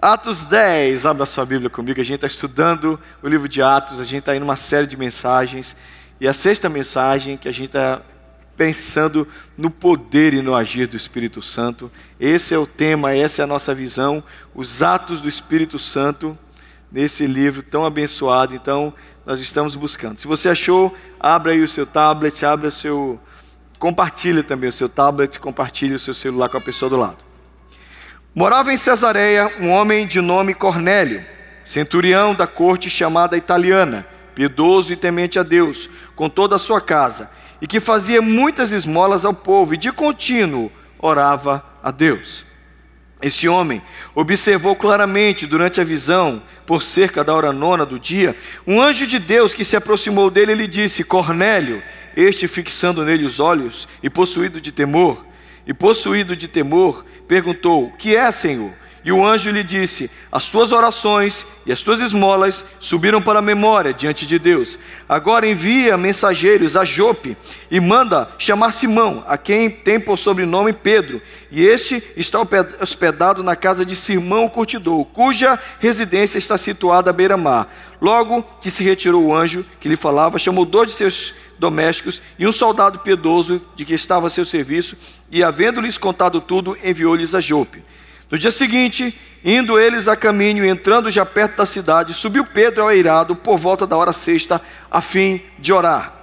Atos 10, abra sua Bíblia comigo. A gente está estudando o livro de Atos, a gente está indo uma série de mensagens. E a sexta mensagem que a gente está pensando no poder e no agir do Espírito Santo. Esse é o tema, essa é a nossa visão, os atos do Espírito Santo nesse livro tão abençoado. Então, nós estamos buscando. Se você achou, abra aí o seu tablet, abra o seu compartilhe também o seu tablet, compartilhe o seu celular com a pessoa do lado. Morava em Cesareia um homem de nome Cornélio, centurião da corte chamada italiana, piedoso e temente a Deus, com toda a sua casa e que fazia muitas esmolas ao povo e de contínuo orava a Deus. Esse homem observou claramente durante a visão, por cerca da hora nona do dia, um anjo de Deus que se aproximou dele e lhe disse: Cornélio, este fixando nele os olhos e possuído de temor, e possuído de temor, perguntou: Que é, Senhor? E o anjo lhe disse: As tuas orações e as tuas esmolas subiram para a memória diante de Deus. Agora envia mensageiros a Jope e manda chamar Simão, a quem tem por sobrenome Pedro. E este está hospedado na casa de Simão o curtidor, cuja residência está situada à beira-mar. Logo que se retirou o anjo que lhe falava, chamou dois de seus domésticos e um soldado piedoso de que estava a seu serviço, e havendo-lhes contado tudo, enviou-lhes a Jope. No dia seguinte, indo eles a caminho e entrando já perto da cidade, subiu Pedro ao eirado por volta da hora sexta, a fim de orar.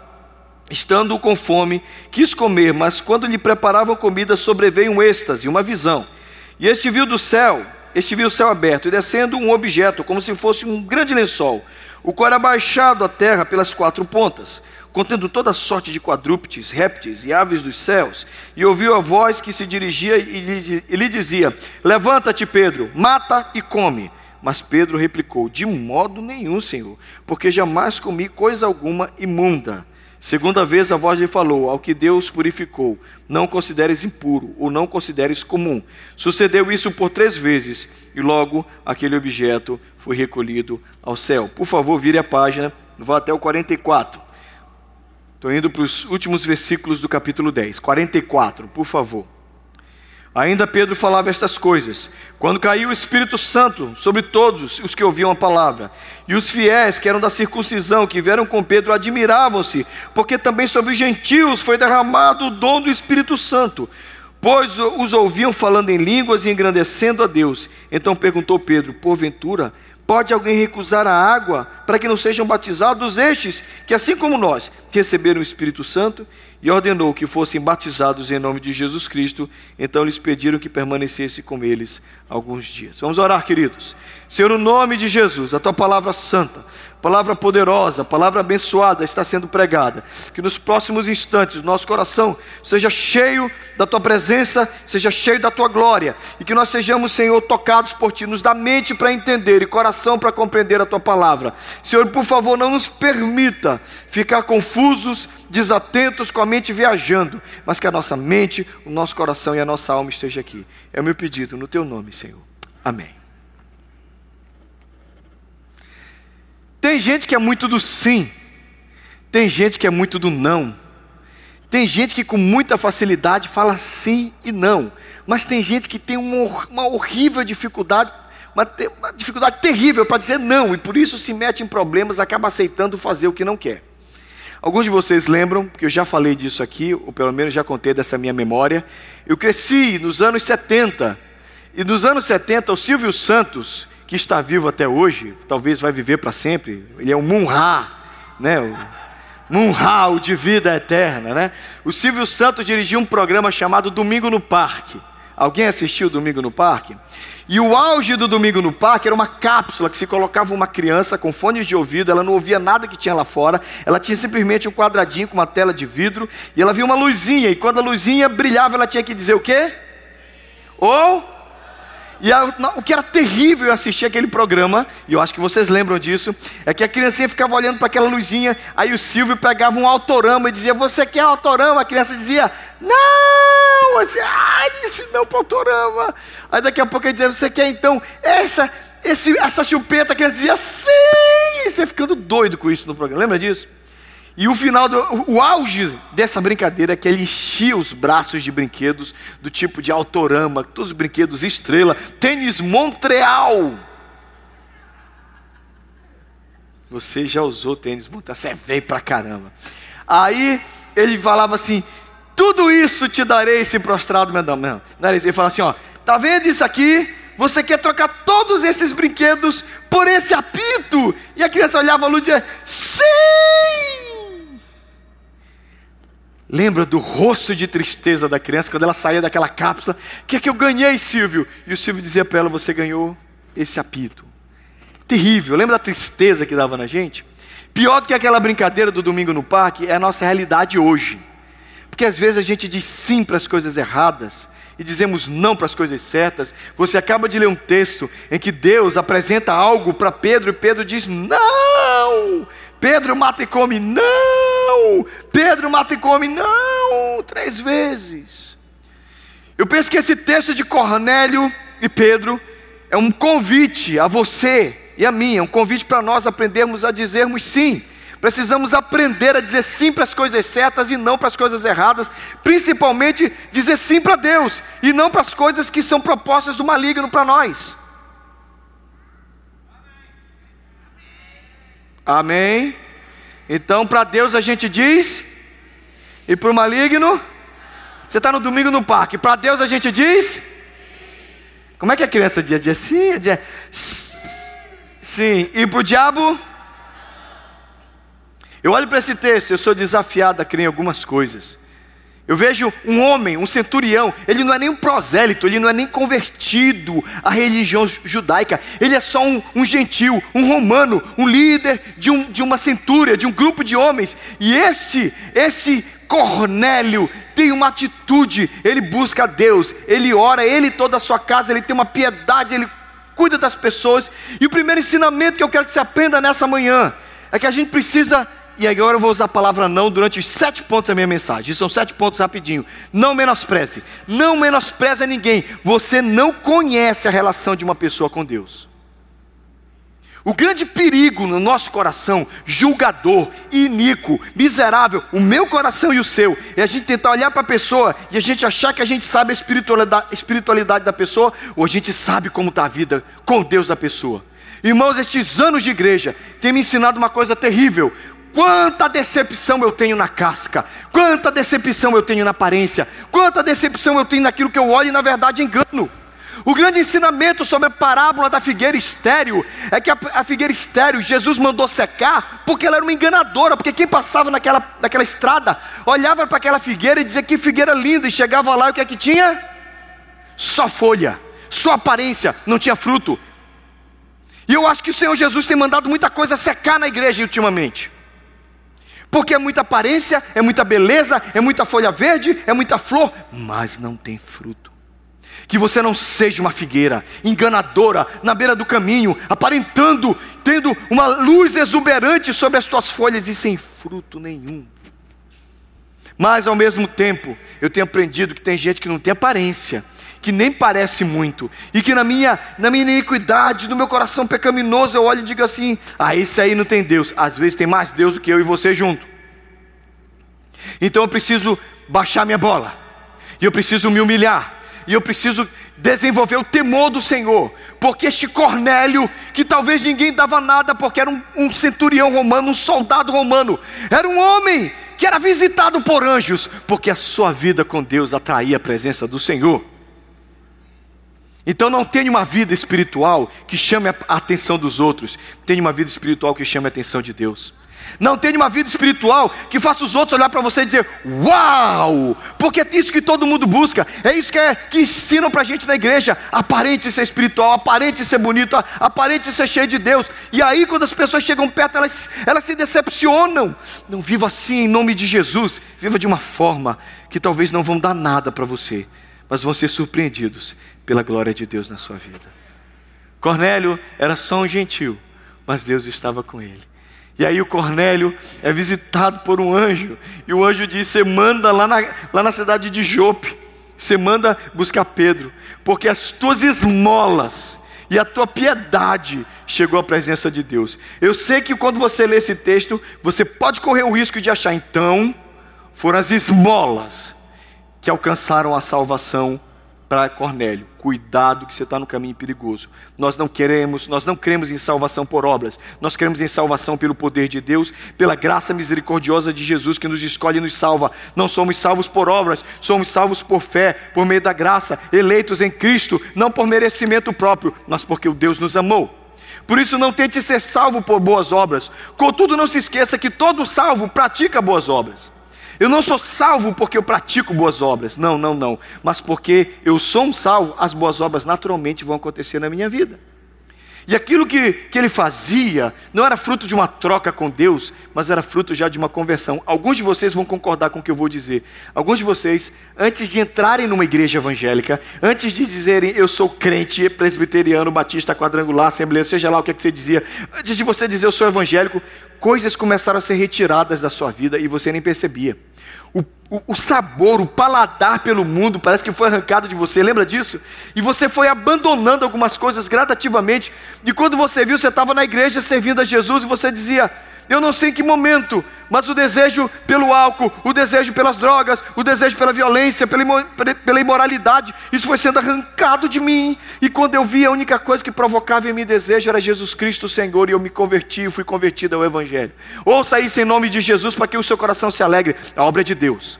Estando com fome, quis comer, mas quando lhe preparavam comida, sobreveio um êxtase, uma visão. E este viu do céu, este viu o céu aberto, e descendo um objeto, como se fosse um grande lençol, o qual era baixado à terra pelas quatro pontas contendo toda sorte de quadrúpedes, répteis e aves dos céus, e ouviu a voz que se dirigia e lhe dizia: Levanta-te, Pedro, mata e come. Mas Pedro replicou: De modo nenhum, Senhor, porque jamais comi coisa alguma imunda. Segunda vez a voz lhe falou: Ao que Deus purificou, não consideres impuro ou não consideres comum. Sucedeu isso por três vezes, e logo aquele objeto foi recolhido ao céu. Por favor, vire a página, vá até o 44. Estou indo para os últimos versículos do capítulo 10, 44, por favor. Ainda Pedro falava estas coisas, quando caiu o Espírito Santo sobre todos os que ouviam a palavra. E os fiéis que eram da circuncisão, que vieram com Pedro, admiravam-se, porque também sobre os gentios foi derramado o dom do Espírito Santo, pois os ouviam falando em línguas e engrandecendo a Deus. Então perguntou Pedro: Porventura, Pode alguém recusar a água para que não sejam batizados estes, que assim como nós receberam o Espírito Santo? E ordenou que fossem batizados em nome de Jesus Cristo. Então lhes pediram que permanecesse com eles alguns dias. Vamos orar, queridos. Senhor, no nome de Jesus, a tua palavra santa, palavra poderosa, palavra abençoada está sendo pregada. Que nos próximos instantes nosso coração seja cheio da tua presença, seja cheio da tua glória. E que nós sejamos, Senhor, tocados por ti, nos dá mente para entender e coração para compreender a tua palavra. Senhor, por favor, não nos permita ficar confusos, desatentos, com a mente viajando, mas que a nossa mente, o nosso coração e a nossa alma esteja aqui. É o meu pedido no teu nome, Senhor. Amém. Tem gente que é muito do sim, tem gente que é muito do não. Tem gente que com muita facilidade fala sim e não, mas tem gente que tem uma, uma horrível dificuldade, uma, uma dificuldade terrível para dizer não, e por isso se mete em problemas, acaba aceitando fazer o que não quer. Alguns de vocês lembram, porque eu já falei disso aqui, ou pelo menos já contei dessa minha memória. Eu cresci nos anos 70, e nos anos 70 o Silvio Santos que está vivo até hoje, talvez vai viver para sempre. Ele é um Munha, né? O Munha, o de vida eterna, né? O Silvio Santos dirigiu um programa chamado Domingo no Parque. Alguém assistiu Domingo no Parque? E o auge do Domingo no Parque era uma cápsula que se colocava uma criança com fones de ouvido, ela não ouvia nada que tinha lá fora, ela tinha simplesmente um quadradinho com uma tela de vidro, e ela via uma luzinha, e quando a luzinha brilhava, ela tinha que dizer o quê? Ou e a, o que era terrível assistir aquele programa, e eu acho que vocês lembram disso, é que a criancinha ficava olhando para aquela luzinha, aí o Silvio pegava um autorama e dizia: Você quer autorama? A criança dizia: Não! Assim, ah, disse não para autorama. Aí daqui a pouco ele dizia: Você quer então essa, esse, essa chupeta? A criança dizia: Sim! E você ficando doido com isso no programa, lembra disso? E o final, do, o auge dessa brincadeira é que ele enchia os braços de brinquedos do tipo de Autorama, todos os brinquedos estrela, tênis Montreal. Você já usou tênis Montreal, você é veio pra caramba. Aí ele falava assim: tudo isso te darei se prostrado meu nariz. Ele fala assim: ó, tá vendo isso aqui? Você quer trocar todos esses brinquedos por esse apito? E a criança olhava a luz e dizia: sim! Lembra do rosto de tristeza da criança quando ela saía daquela cápsula? O que é que eu ganhei, Silvio? E o Silvio dizia para ela: Você ganhou esse apito. Terrível. Lembra da tristeza que dava na gente? Pior do que aquela brincadeira do domingo no parque é a nossa realidade hoje. Porque às vezes a gente diz sim para as coisas erradas e dizemos não para as coisas certas. Você acaba de ler um texto em que Deus apresenta algo para Pedro e Pedro diz não. Pedro mata e come, não. Pedro mata e come, não. Três vezes. Eu penso que esse texto de Cornélio e Pedro é um convite a você e a mim, é um convite para nós aprendermos a dizermos sim Precisamos aprender a dizer sim para as coisas certas e não para as coisas erradas, principalmente dizer sim para Deus e não para as coisas que são propostas do maligno para nós. Amém? Então, para Deus a gente diz, e para o maligno, você está no domingo no parque, para Deus a gente diz, como é que a criança diz? Diz sim, diz sim, e para o diabo, eu olho para esse texto, eu sou desafiado a crer em algumas coisas. Eu vejo um homem, um centurião, ele não é nem um prosélito, ele não é nem convertido à religião judaica, ele é só um, um gentil, um romano, um líder de, um, de uma centúria, de um grupo de homens. E esse, esse Cornélio tem uma atitude, ele busca a Deus, ele ora, ele toda a sua casa, ele tem uma piedade, ele cuida das pessoas. E o primeiro ensinamento que eu quero que você aprenda nessa manhã é que a gente precisa e agora eu vou usar a palavra não durante os sete pontos da minha mensagem. São sete pontos rapidinho. Não menospreze. Não menospreze ninguém. Você não conhece a relação de uma pessoa com Deus. O grande perigo no nosso coração, julgador, iníquo, miserável, o meu coração e o seu, é a gente tentar olhar para a pessoa e a gente achar que a gente sabe a espiritualidade, espiritualidade da pessoa, ou a gente sabe como está a vida com Deus da pessoa. Irmãos, estes anos de igreja têm me ensinado uma coisa terrível. Quanta decepção eu tenho na casca, quanta decepção eu tenho na aparência, quanta decepção eu tenho naquilo que eu olho e na verdade engano. O grande ensinamento sobre a parábola da figueira estéreo é que a, figueira estéreo Jesus mandou secar porque ela era uma enganadora, porque quem passava naquela, naquela estrada olhava para aquela figueira e dizia que figueira linda, e chegava lá e o que é que tinha? Só folha, só aparência, não tinha fruto. E eu acho que o Senhor Jesus tem mandado muita coisa secar na igreja ultimamente. Porque é muita aparência, é muita beleza, é muita folha verde, é muita flor, mas não tem fruto. Que você não seja uma figueira enganadora na beira do caminho, aparentando, tendo uma luz exuberante sobre as tuas folhas e sem fruto nenhum. Mas ao mesmo tempo, eu tenho aprendido que tem gente que não tem aparência, que nem parece muito, e que na minha, na minha iniquidade, no meu coração pecaminoso, eu olho e digo assim: ah, esse aí não tem Deus. Às vezes tem mais Deus do que eu e você junto. Então eu preciso baixar minha bola, e eu preciso me humilhar, e eu preciso desenvolver o temor do Senhor, porque este Cornélio, que talvez ninguém dava nada, porque era um, um centurião romano, um soldado romano, era um homem que era visitado por anjos, porque a sua vida com Deus atraía a presença do Senhor. Então não tenha uma vida espiritual que chame a atenção dos outros, tenha uma vida espiritual que chame a atenção de Deus. Não tenha uma vida espiritual que faça os outros olhar para você e dizer: Uau! Porque é isso que todo mundo busca, é isso que, é, que ensinam para a gente na igreja. Aparente ser espiritual, aparente ser bonito, aparente ser cheio de Deus. E aí, quando as pessoas chegam perto, elas, elas se decepcionam. Não viva assim em nome de Jesus, viva de uma forma que talvez não vão dar nada para você, mas vão ser surpreendidos pela glória de Deus na sua vida. Cornélio era só um gentil, mas Deus estava com ele. E aí o Cornélio é visitado por um anjo, e o anjo diz: Você manda lá na, lá na cidade de Jope, você manda buscar Pedro, porque as tuas esmolas e a tua piedade chegou à presença de Deus. Eu sei que quando você lê esse texto, você pode correr o risco de achar, então, foram as esmolas que alcançaram a salvação para Cornélio. Cuidado que você está no caminho perigoso. Nós não queremos, nós não cremos em salvação por obras. Nós cremos em salvação pelo poder de Deus, pela graça misericordiosa de Jesus que nos escolhe e nos salva. Não somos salvos por obras, somos salvos por fé, por meio da graça, eleitos em Cristo, não por merecimento próprio, mas porque o Deus nos amou. Por isso não tente ser salvo por boas obras. Contudo, não se esqueça que todo salvo pratica boas obras. Eu não sou salvo porque eu pratico boas obras. Não, não, não. Mas porque eu sou um salvo, as boas obras naturalmente vão acontecer na minha vida. E aquilo que, que ele fazia não era fruto de uma troca com Deus, mas era fruto já de uma conversão. Alguns de vocês vão concordar com o que eu vou dizer. Alguns de vocês, antes de entrarem numa igreja evangélica, antes de dizerem eu sou crente, presbiteriano, batista, quadrangular, assembleia, seja lá o que, é que você dizia, antes de você dizer eu sou evangélico, coisas começaram a ser retiradas da sua vida e você nem percebia. O, o, o, sabor, o paladar pelo mundo parece que foi arrancado de você, lembra disso? E você foi abandonando algumas coisas gradativamente. E quando você viu, você estava na igreja servindo a Jesus e você dizia: eu não sei em que momento, mas o desejo pelo álcool, o desejo pelas drogas, o desejo pela violência, pela imoralidade, isso foi sendo arrancado de mim. E quando eu vi, a única coisa que provocava em mim desejo era Jesus Cristo, Senhor, e eu me converti, fui convertido ao Evangelho. Ouça isso em nome de Jesus para que o seu coração se alegre. A obra é de Deus,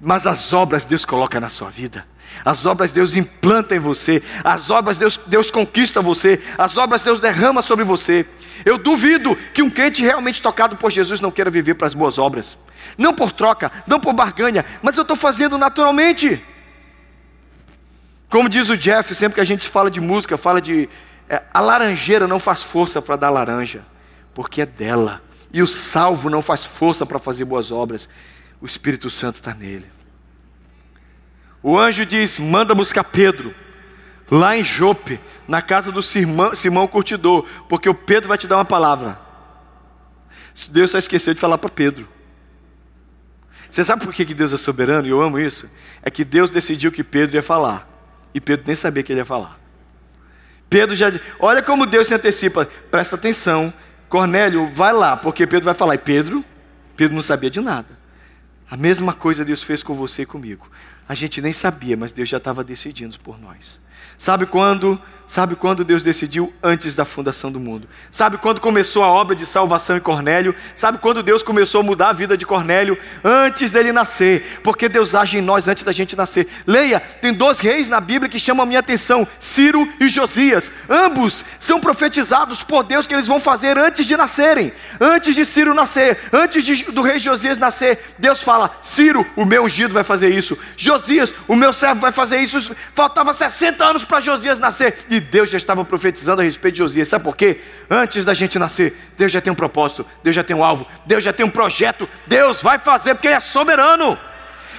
mas as obras Deus coloca na sua vida. As obras Deus implanta em você, as obras Deus, Deus conquista você, as obras Deus derrama sobre você. Eu duvido que um crente realmente tocado por Jesus não queira viver para as boas obras, não por troca, não por barganha, mas eu estou fazendo naturalmente. Como diz o Jeff, sempre que a gente fala de música, fala de é, a laranjeira não faz força para dar laranja, porque é dela. E o salvo não faz força para fazer boas obras, o Espírito Santo está nele. O anjo diz: manda buscar Pedro, lá em Jope, na casa do Simão, Simão Curtidor, porque o Pedro vai te dar uma palavra. Deus só esqueceu de falar para Pedro. Você sabe por que Deus é soberano? E eu amo isso. É que Deus decidiu que Pedro ia falar. E Pedro nem sabia que ele ia falar. Pedro já. Olha como Deus se antecipa. Presta atenção. Cornélio, vai lá, porque Pedro vai falar. E Pedro, Pedro não sabia de nada. A mesma coisa Deus fez com você e comigo. A gente nem sabia, mas Deus já estava decidindo por nós. Sabe quando? Sabe quando Deus decidiu antes da fundação do mundo? Sabe quando começou a obra de salvação em Cornélio? Sabe quando Deus começou a mudar a vida de Cornélio? Antes dele nascer, porque Deus age em nós antes da gente nascer. Leia, tem dois reis na Bíblia que chamam a minha atenção: Ciro e Josias. Ambos são profetizados por Deus que eles vão fazer antes de nascerem. Antes de Ciro nascer, antes de, do rei Josias nascer, Deus fala: Ciro, o meu ungido, vai fazer isso. Josias, o meu servo, vai fazer isso. Faltava 60 anos para Josias nascer. E Deus já estava profetizando a respeito de Josias. Sabe por quê? Antes da gente nascer, Deus já tem um propósito, Deus já tem um alvo, Deus já tem um projeto. Deus vai fazer porque Ele é soberano.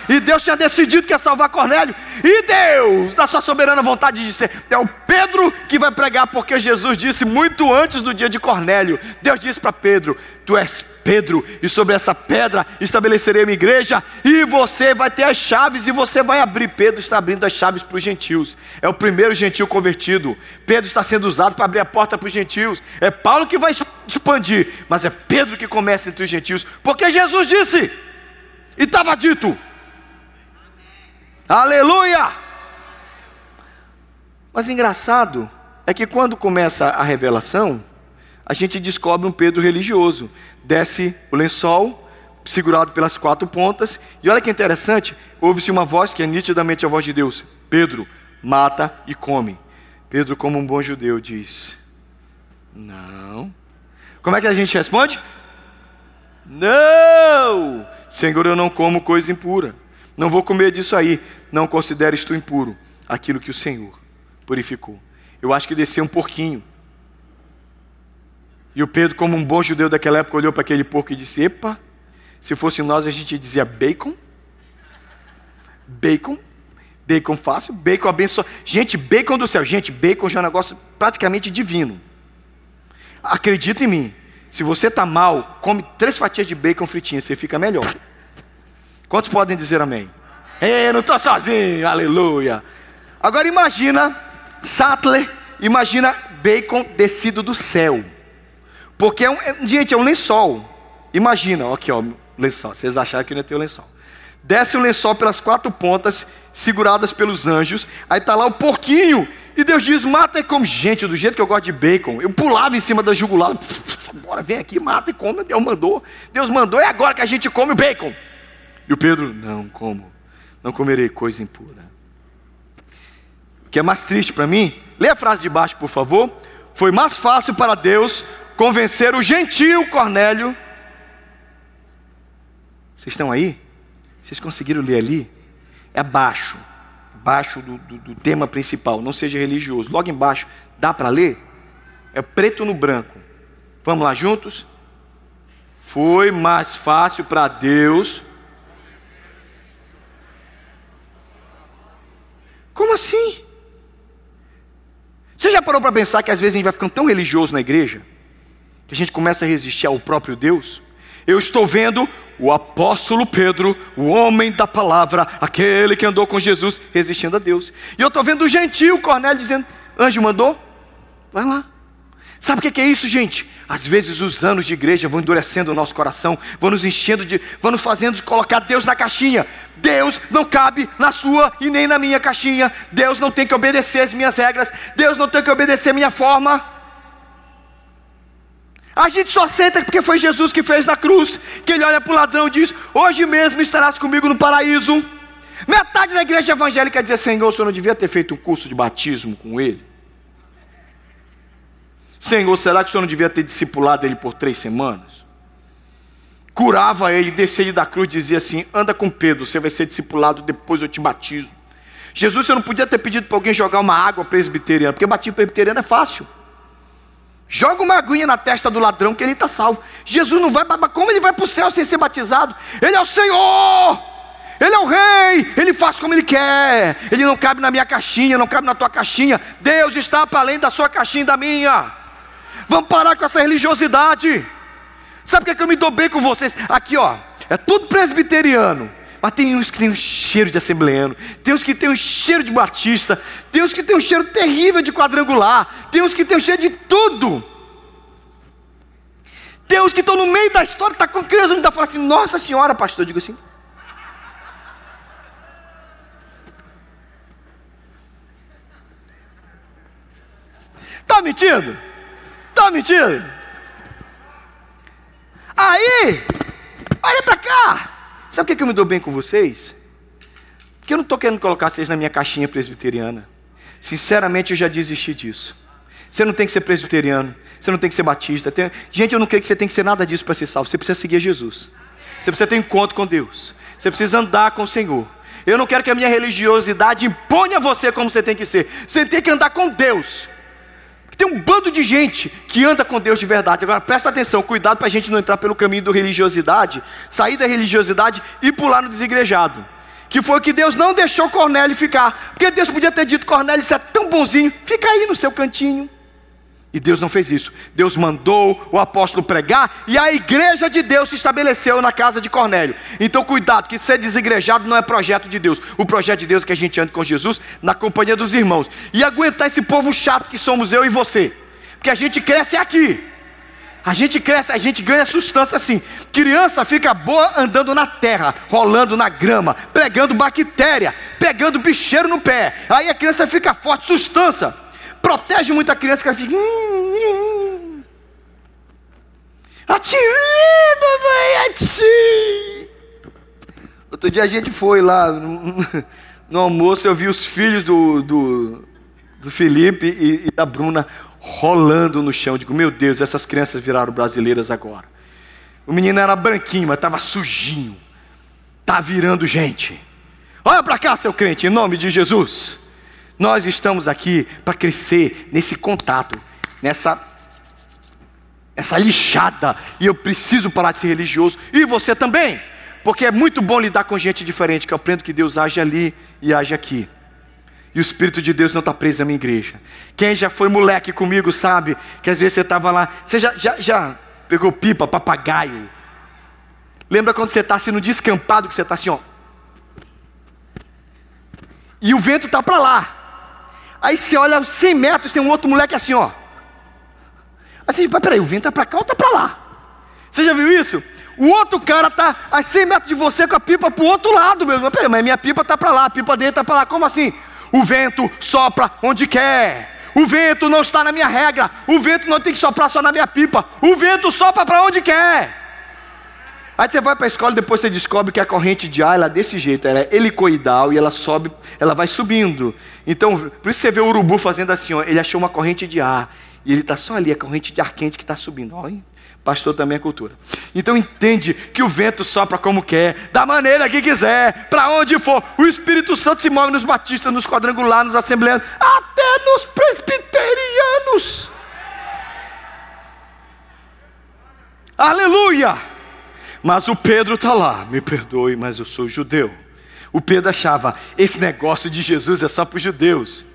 E Deus tinha decidido que ia salvar Cornélio. E Deus, na sua soberana vontade, disse: é o Pedro que vai pregar, porque Jesus disse muito antes do dia de Cornélio. Deus disse para Pedro: Tu és Pedro, e sobre essa pedra estabelecerei a minha igreja, e você vai ter as chaves, e você vai abrir. Pedro está abrindo as chaves para os gentios. É o primeiro gentil convertido. Pedro está sendo usado para abrir a porta para os gentios. É Paulo que vai expandir, mas é Pedro que começa entre os gentios, porque Jesus disse, e estava dito. Aleluia! Mas engraçado é que quando começa a revelação, a gente descobre um Pedro religioso. Desce o lençol, segurado pelas quatro pontas, e olha que interessante, ouve-se uma voz que é nitidamente a voz de Deus: Pedro, mata e come. Pedro, como um bom judeu, diz: Não. Como é que a gente responde? Não! Senhor, eu não como coisa impura. Não vou comer disso aí não consideres tu impuro aquilo que o Senhor purificou. Eu acho que desceu um porquinho. E o Pedro, como um bom judeu daquela época, olhou para aquele porco e disse: Epa, se fosse nós, a gente dizia bacon. Bacon. Bacon fácil, bacon abençoado. Gente, bacon do céu. Gente, bacon já é um negócio praticamente divino. Acredita em mim. Se você está mal, come três fatias de bacon fritinha, você fica melhor. Quantos podem dizer amém? Eu não estou sozinho, aleluia. Agora imagina Sattler, imagina bacon descido do céu. Porque, é um, é, gente, é um lençol. Imagina, aqui ó, lençol. Vocês acharam que não ia ter o lençol. Desce o lençol pelas quatro pontas, seguradas pelos anjos. Aí tá lá o porquinho. E Deus diz: mata e come. Gente, do jeito que eu gosto de bacon, eu pulava em cima da jugular. Bora, vem aqui, mata e come. Deus mandou. Deus mandou, é agora que a gente come o bacon. E o Pedro: não como. Não comerei coisa impura. O que é mais triste para mim, lê a frase de baixo, por favor. Foi mais fácil para Deus convencer o gentil Cornélio. Vocês estão aí? Vocês conseguiram ler ali? É abaixo, abaixo do, do, do tema principal. Não seja religioso. Logo embaixo, dá para ler? É preto no branco. Vamos lá juntos? Foi mais fácil para Deus. Como assim? Você já parou para pensar que às vezes a gente vai ficando tão religioso na igreja que a gente começa a resistir ao próprio Deus? Eu estou vendo o apóstolo Pedro, o homem da palavra, aquele que andou com Jesus, resistindo a Deus. E eu estou vendo o gentil Cornélio dizendo: Anjo mandou? Vai lá. Sabe o que é isso, gente? Às vezes os anos de igreja vão endurecendo o nosso coração, vão nos enchendo de, vão nos fazendo colocar Deus na caixinha. Deus não cabe na sua e nem na minha caixinha. Deus não tem que obedecer as minhas regras. Deus não tem que obedecer a minha forma. A gente só aceita porque foi Jesus que fez na cruz. Que ele olha para o ladrão e diz: Hoje mesmo estarás comigo no paraíso. Metade da igreja evangélica diz: Senhor, o senhor não devia ter feito um curso de batismo com ele? Senhor, será que o senhor não devia ter discipulado ele por três semanas? Curava ele, descia ele da cruz e dizia assim: Anda com Pedro, você vai ser discipulado, depois eu te batizo. Jesus, você não podia ter pedido para alguém jogar uma água presbiteriana, porque batismo presbiteriano é fácil. Joga uma aguinha na testa do ladrão que ele está salvo. Jesus não vai, como ele vai para o céu sem ser batizado? Ele é o Senhor, Ele é o Rei, Ele faz como Ele quer. Ele não cabe na minha caixinha, não cabe na tua caixinha. Deus está para além da sua caixinha e da minha. Vamos parar com essa religiosidade. Sabe que, é que eu me dou bem com vocês? Aqui, ó, é tudo presbiteriano. Mas tem uns que tem um cheiro de assembleano, tem uns que tem um cheiro de batista, tem uns que tem um cheiro terrível de quadrangular, tem uns que tem um cheiro de tudo. Tem uns que estão no meio da história, está com criança, está falando assim, nossa senhora, pastor, eu digo assim. Está mentindo? Está mentindo? Aí, olha para cá. Sabe o que eu me dou bem com vocês? Porque eu não estou querendo colocar vocês na minha caixinha presbiteriana. Sinceramente, eu já desisti disso. Você não tem que ser presbiteriano, você não tem que ser batista. Tem... Gente, eu não creio que você tem que ser nada disso para ser salvo. Você precisa seguir Jesus. Você precisa ter encontro com Deus. Você precisa andar com o Senhor. Eu não quero que a minha religiosidade imponha você como você tem que ser. Você tem que andar com Deus. Tem um bando de gente que anda com Deus de verdade. Agora presta atenção, cuidado para a gente não entrar pelo caminho da religiosidade, sair da religiosidade e pular no desigrejado. Que foi que Deus não deixou Cornélio ficar. Porque Deus podia ter dito: Cornélio, você é tão bonzinho, fica aí no seu cantinho. E Deus não fez isso. Deus mandou o apóstolo pregar e a igreja de Deus se estabeleceu na casa de Cornélio. Então, cuidado, que ser desigrejado não é projeto de Deus. O projeto de Deus é que a gente ande com Jesus na companhia dos irmãos e aguentar esse povo chato que somos eu e você. Porque a gente cresce aqui. A gente cresce, a gente ganha sustância assim. Criança fica boa andando na terra, rolando na grama, pregando bactéria, pegando bicheiro no pé. Aí a criança fica forte, sustância protege muito a criança que ela fica. Hum, hum. Ati, mamãe, ati. Outro dia a gente foi lá no, no almoço, eu vi os filhos do, do, do Felipe e, e da Bruna rolando no chão. Eu digo, meu Deus, essas crianças viraram brasileiras agora. O menino era branquinho, mas estava sujinho. Está virando gente. Olha para cá, seu crente, em nome de Jesus. Nós estamos aqui para crescer nesse contato, nessa essa lixada, e eu preciso parar de ser religioso, e você também, porque é muito bom lidar com gente diferente, que eu aprendo que Deus age ali e age aqui. E o Espírito de Deus não está preso na minha igreja. Quem já foi moleque comigo sabe que às vezes você estava lá, você já, já, já pegou pipa, papagaio. Lembra quando você está assim no descampado, que você está assim, ó. E o vento está para lá. Aí você olha 100 metros, tem um outro moleque assim, ó. Assim, mas peraí, o vento está para cá ou está para lá? Você já viu isso? O outro cara está a 100 metros de você com a pipa para o outro lado, meu. Mas peraí, mas minha pipa está para lá, a pipa dele está para lá. Como assim? O vento sopra onde quer. O vento não está na minha regra. O vento não tem que soprar só na minha pipa. O vento sopra para onde quer. Aí você vai para a escola e depois você descobre que a corrente de ar ela é desse jeito, ela é helicoidal e ela sobe, ela vai subindo. Então, por isso você vê o urubu fazendo assim, ó, ele achou uma corrente de ar e ele está só ali, a corrente de ar quente que está subindo. Ó, pastor também é cultura. Então entende que o vento sopra como quer, da maneira que quiser, para onde for. O Espírito Santo se move nos batistas, nos quadrangulares, nos assembleanos, até nos presbiterianos. Aleluia! Mas o Pedro está lá, me perdoe, mas eu sou judeu. O Pedro achava, esse negócio de Jesus é só para os judeus.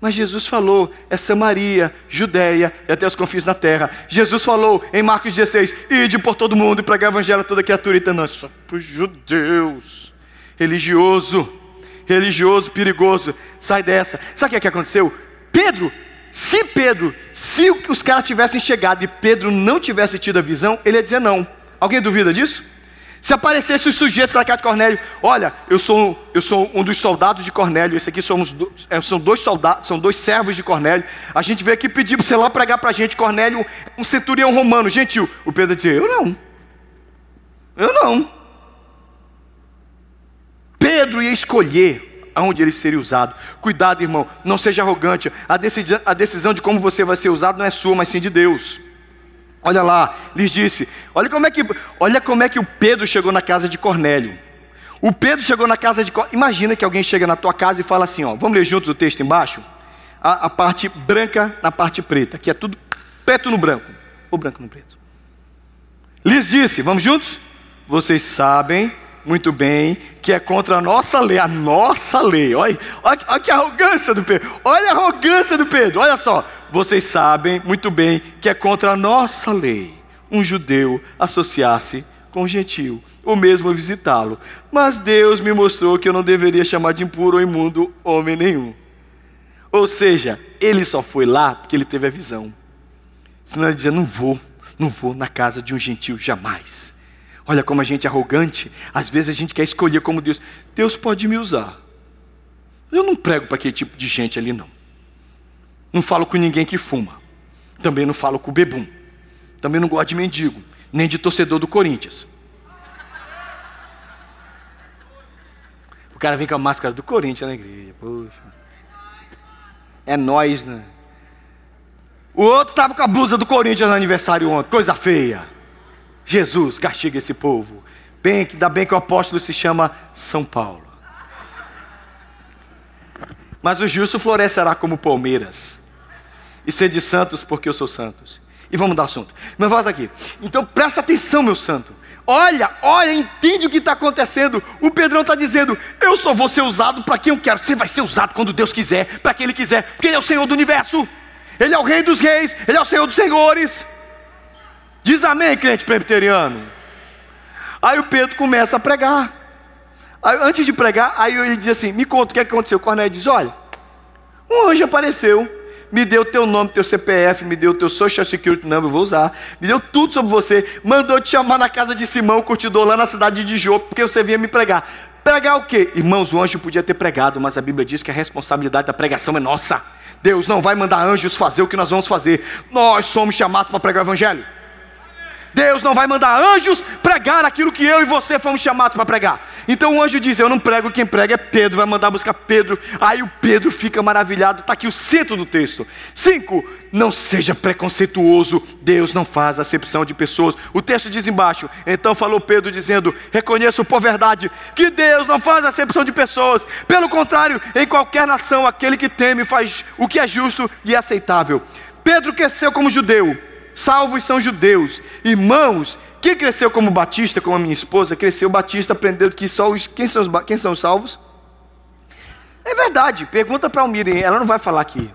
Mas Jesus falou, é Samaria, Judéia e até os confins da terra. Jesus falou em Marcos 16: ide por todo mundo e pregar o evangelho a toda criatura. Então, não, é só para os judeus. Religioso, religioso, perigoso. Sai dessa. Sabe o é que aconteceu? Pedro, se Pedro, se os caras tivessem chegado e Pedro não tivesse tido a visão, ele ia dizer não. Alguém duvida disso? Se aparecesse os sujeitos da casa de Cornélio, olha, eu sou, eu sou um dos soldados de Cornélio, esse aqui somos, é, são dois soldados, são dois servos de Cornélio. A gente veio aqui pedir para você lá pregar para a gente, Cornélio, um centurião romano, gentil. O Pedro dizia, eu não. Eu não. Pedro ia escolher aonde ele seria usado. Cuidado, irmão, não seja arrogante. A decisão de como você vai ser usado não é sua, mas sim de Deus. Olha lá, lhes disse: olha como, é que, olha como é que o Pedro chegou na casa de Cornélio. O Pedro chegou na casa de Cornélio. Imagina que alguém chega na tua casa e fala assim: ó, vamos ler juntos o texto embaixo? A, a parte branca na parte preta, que é tudo preto no branco, ou branco no preto. Lhes disse: vamos juntos? Vocês sabem muito bem que é contra a nossa lei, a nossa lei. Olha, olha, olha que arrogância do Pedro. Olha a arrogância do Pedro. Olha só vocês sabem muito bem que é contra a nossa lei um judeu associar-se com um gentil, ou mesmo visitá-lo. Mas Deus me mostrou que eu não deveria chamar de impuro ou imundo homem nenhum. Ou seja, ele só foi lá porque ele teve a visão. Senão ele dizia: Não vou, não vou na casa de um gentil jamais. Olha como a gente é arrogante. Às vezes a gente quer escolher como Deus. Deus pode me usar. Eu não prego para aquele tipo de gente ali, não. Não falo com ninguém que fuma. Também não falo com bebum. Também não gosto de mendigo, nem de torcedor do Corinthians. O cara vem com a máscara do Corinthians na igreja. Poxa. É nós, né? O outro estava com a blusa do Corinthians no aniversário ontem. Coisa feia. Jesus, castiga esse povo. Bem, ainda bem que o apóstolo se chama São Paulo. Mas o justo florescerá como palmeiras e ser de santos porque eu sou santos. E vamos dar assunto. Mas volta aqui. Então presta atenção, meu santo. Olha, olha, entende o que está acontecendo. O Pedrão está dizendo: Eu só vou ser usado para quem eu quero. Você vai ser usado quando Deus quiser, para quem Ele quiser, porque Ele é o Senhor do universo. Ele é o Rei dos Reis, Ele é o Senhor dos Senhores. Diz amém, crente presbiteriano. Aí o Pedro começa a pregar. Aí, antes de pregar, aí ele diz assim: Me conta o que aconteceu. O Cornélio diz: Olha, um anjo apareceu me deu teu nome, teu CPF, me deu teu Social Security Number, vou usar, me deu tudo sobre você, mandou te chamar na casa de Simão, curtidor, lá na cidade de Jope, porque você vinha me pregar. Pregar o quê? Irmãos, o anjo podia ter pregado, mas a Bíblia diz que a responsabilidade da pregação é nossa. Deus não vai mandar anjos fazer o que nós vamos fazer. Nós somos chamados para pregar o Evangelho. Deus não vai mandar anjos pregar aquilo que eu e você fomos chamados para pregar. Então o anjo diz: Eu não prego, quem prega é Pedro, vai mandar buscar Pedro. Aí o Pedro fica maravilhado. Está aqui o centro do texto. Cinco, não seja preconceituoso, Deus não faz acepção de pessoas. O texto diz embaixo: Então falou Pedro, dizendo: Reconheço por verdade que Deus não faz acepção de pessoas. Pelo contrário, em qualquer nação, aquele que teme faz o que é justo e aceitável. Pedro cresceu como judeu salvos são judeus. Irmãos, quem cresceu como batista, como a minha esposa, cresceu batista aprendendo que só os, quem, são os, quem são os salvos? É verdade, pergunta para a Almira, ela não vai falar aqui.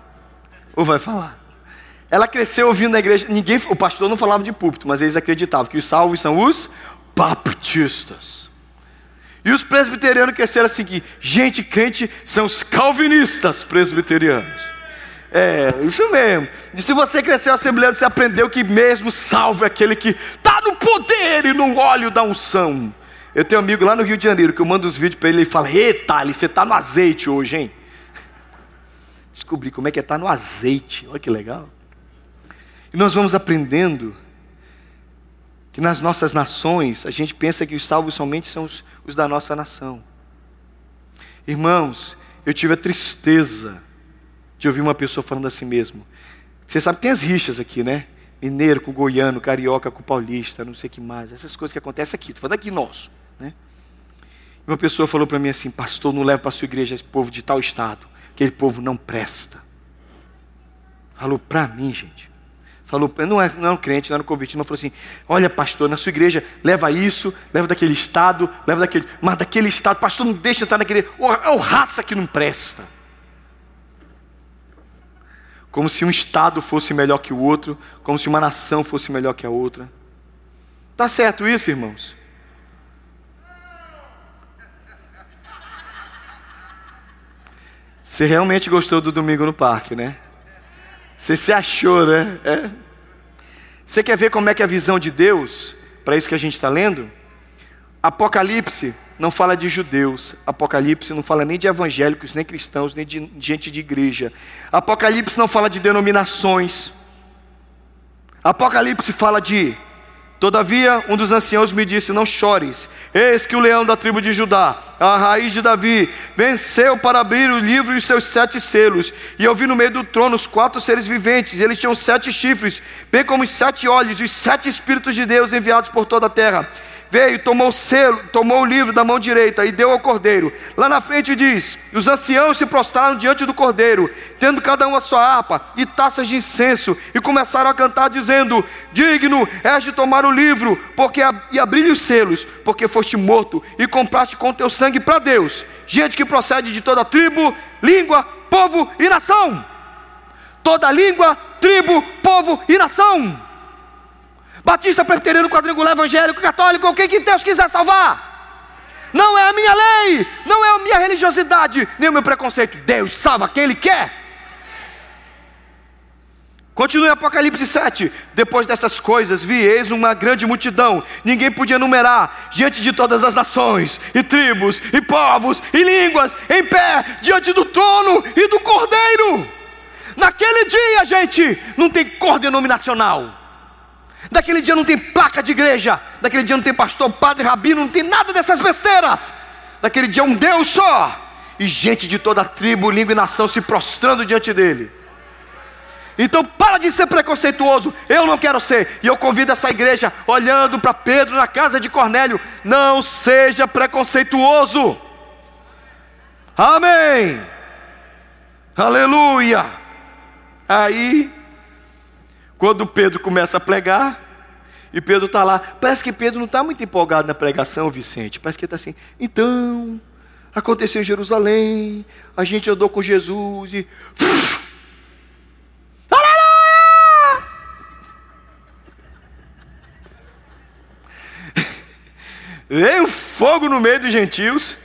Ou vai falar? Ela cresceu ouvindo na igreja, ninguém, o pastor não falava de púlpito, mas eles acreditavam que os salvos são os baptistas. E os presbiterianos cresceram assim que gente crente são os calvinistas presbiterianos. É, isso mesmo. E se você cresceu assembleando, você aprendeu que mesmo salvo é aquele que está no poder e no óleo da unção. Eu tenho um amigo lá no Rio de Janeiro que eu mando os vídeos para ele e ele fala: Eita, Ali, você está no azeite hoje, hein? Descobri como é que é estar tá no azeite. Olha que legal. E nós vamos aprendendo que nas nossas nações a gente pensa que os salvos somente são os, os da nossa nação. Irmãos, eu tive a tristeza de ouvir uma pessoa falando assim mesmo. Você sabe que tem as rixas aqui, né? Mineiro com goiano, carioca com paulista, não sei o que mais. Essas coisas que acontecem aqui, estou falando aqui nosso. Né? Uma pessoa falou para mim assim, pastor, não leva para sua igreja esse povo de tal estado. Aquele povo não presta. Falou para mim, gente. Falou, não é, não é um crente, não era um convite, mas falou assim: olha, pastor, na sua igreja, leva isso, leva daquele estado, leva daquele. Mas daquele estado, pastor, não deixa entrar naquele. É o raça que não presta. Como se um estado fosse melhor que o outro, como se uma nação fosse melhor que a outra. Tá certo isso, irmãos? Você realmente gostou do domingo no parque, né? Você se achou, né? É. Você quer ver como é que é a visão de Deus, para isso que a gente está lendo? Apocalipse não fala de judeus, Apocalipse não fala nem de evangélicos, nem cristãos, nem de gente de igreja. Apocalipse não fala de denominações. Apocalipse fala de Todavia, um dos anciãos me disse: Não chores, eis que o leão da tribo de Judá, a raiz de Davi, venceu para abrir o livro e os seus sete selos. E eu vi no meio do trono os quatro seres viventes, eles tinham sete chifres, bem como os sete olhos, os sete espíritos de Deus enviados por toda a terra veio, tomou o selo, tomou o livro da mão direita e deu ao cordeiro. Lá na frente diz: Os anciãos se prostraram diante do cordeiro, tendo cada um a sua harpa e taças de incenso, e começaram a cantar, dizendo: Digno és de tomar o livro, porque e abrir os selos, porque foste morto e compraste com teu sangue para Deus, gente que procede de toda tribo, língua, povo e nação. Toda língua, tribo, povo e nação batista, presbiteriano, quadrangular, evangélico, católico, quem que Deus quiser salvar. Não é a minha lei, não é a minha religiosidade, nem o meu preconceito. Deus salva quem Ele quer. Continue Apocalipse 7. Depois dessas coisas, vi eis uma grande multidão, ninguém podia numerar, diante de todas as nações, e tribos, e povos, e línguas, em pé, diante do trono e do cordeiro. Naquele dia, gente, não tem cor denominacional. Daquele dia não tem placa de igreja, daquele dia não tem pastor, padre, rabino, não tem nada dessas besteiras. Daquele dia é um Deus só, e gente de toda tribo, língua e nação se prostrando diante dele. Então para de ser preconceituoso, eu não quero ser. E eu convido essa igreja, olhando para Pedro na casa de Cornélio, não seja preconceituoso. Amém. Aleluia. Aí quando Pedro começa a pregar, e Pedro está lá, parece que Pedro não está muito empolgado na pregação, Vicente. Parece que está assim, então, aconteceu em Jerusalém, a gente andou com Jesus e. Aleluia! Veio fogo no meio dos gentios.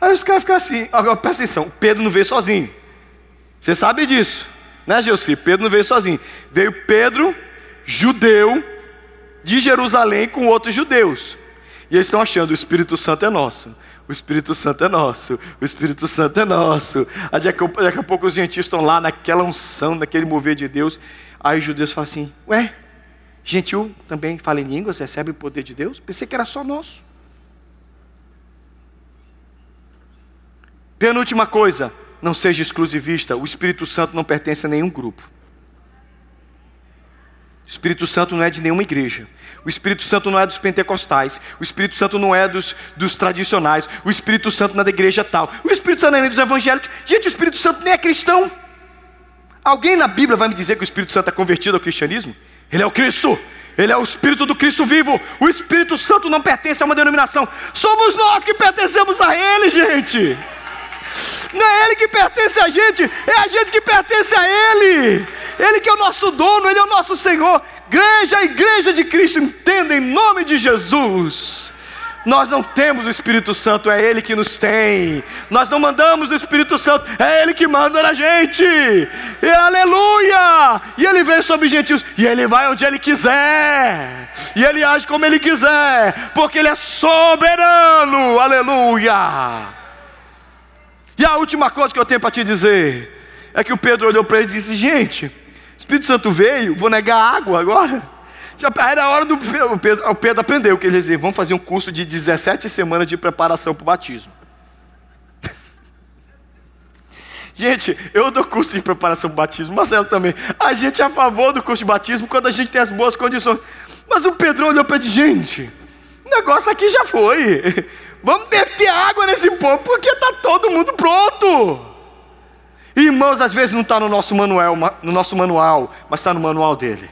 Aí os caras ficam assim, agora presta atenção, Pedro não veio sozinho. Você sabe disso. Né, Gelsi? Pedro não veio sozinho. Veio Pedro, judeu, de Jerusalém com outros judeus. E eles estão achando: o Espírito Santo é nosso. O Espírito Santo é nosso. O Espírito Santo é nosso. Aí daqui, a pouco os gentios estão lá naquela unção, naquele mover de Deus. Aí os judeus falam assim: Ué, gentil também fala em línguas, recebe o poder de Deus? Pensei que era só nosso. Penúltima coisa, não seja exclusivista, o Espírito Santo não pertence a nenhum grupo. O Espírito Santo não é de nenhuma igreja. O Espírito Santo não é dos pentecostais. O Espírito Santo não é dos, dos tradicionais. O Espírito Santo não é da igreja tal. O Espírito Santo não é dos evangélicos. Gente, o Espírito Santo nem é cristão. Alguém na Bíblia vai me dizer que o Espírito Santo é convertido ao cristianismo? Ele é o Cristo. Ele é o Espírito do Cristo vivo. O Espírito Santo não pertence a uma denominação. Somos nós que pertencemos a Ele, gente. Não é Ele que pertence a gente, é a gente que pertence a Ele. Ele que é o nosso dono, Ele é o nosso Senhor. Igreja, a igreja de Cristo, entenda em nome de Jesus. Nós não temos o Espírito Santo, é Ele que nos tem. Nós não mandamos do Espírito Santo, é Ele que manda na gente. E aleluia! E Ele vem sobre os gentios, e Ele vai onde Ele quiser. E Ele age como Ele quiser, porque Ele é soberano. Aleluia! A última coisa que eu tenho para te dizer é que o Pedro olhou para ele e disse: Gente, o Espírito Santo veio, vou negar água agora. Já era hora do Pedro, o Pedro aprendeu que ele dizia: vamos fazer um curso de 17 semanas de preparação para o batismo. Gente, eu dou curso de preparação para o batismo, Marcelo também. A gente é a favor do curso de batismo quando a gente tem as boas condições. Mas o Pedro olhou para ele: gente, o negócio aqui já foi. Vamos meter água nesse povo, porque está todo mundo pronto. Irmãos, às vezes não está no nosso manual, no nosso manual, mas está no manual dele.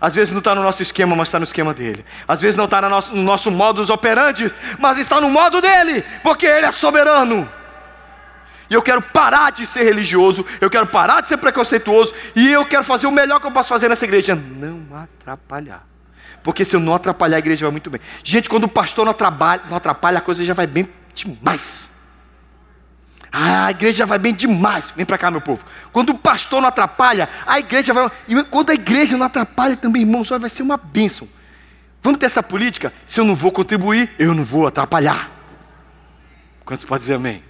Às vezes não está no nosso esquema, mas está no esquema dele. Às vezes não está no nosso, no nosso modus operandi, mas está no modo dele, porque ele é soberano. E eu quero parar de ser religioso, eu quero parar de ser preconceituoso, e eu quero fazer o melhor que eu posso fazer nessa igreja: não atrapalhar. Porque se eu não atrapalhar, a igreja vai muito bem. Gente, quando o pastor não atrapalha, não atrapalha a coisa já vai bem demais. Ah, a igreja vai bem demais. Vem para cá, meu povo. Quando o pastor não atrapalha, a igreja vai. E quando a igreja não atrapalha também, irmão, só vai ser uma bênção. Vamos ter essa política? Se eu não vou contribuir, eu não vou atrapalhar. Quantos podem dizer amém?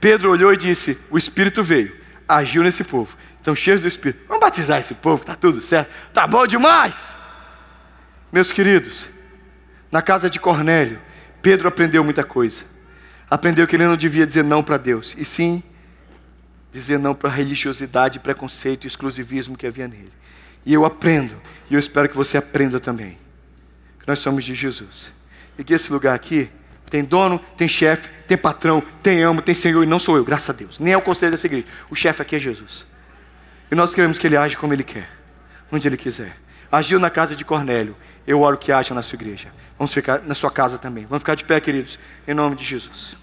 Pedro olhou e disse: O Espírito veio, agiu nesse povo. Estão cheios do Espírito. Vamos batizar esse povo, está tudo certo. Tá bom demais. Meus queridos, na casa de Cornélio, Pedro aprendeu muita coisa aprendeu que ele não devia dizer não para Deus, e sim dizer não para a religiosidade, preconceito e exclusivismo que havia nele. E eu aprendo, e eu espero que você aprenda também, que nós somos de Jesus. E que esse lugar aqui tem dono, tem chefe, tem patrão, tem amo, tem senhor, e não sou eu, graças a Deus. Nem é o conselho dessa igreja. O chefe aqui é Jesus. E nós queremos que ele age como ele quer, onde ele quiser. Agiu na casa de Cornélio, eu oro que haja na sua igreja. Vamos ficar na sua casa também. Vamos ficar de pé, queridos, em nome de Jesus.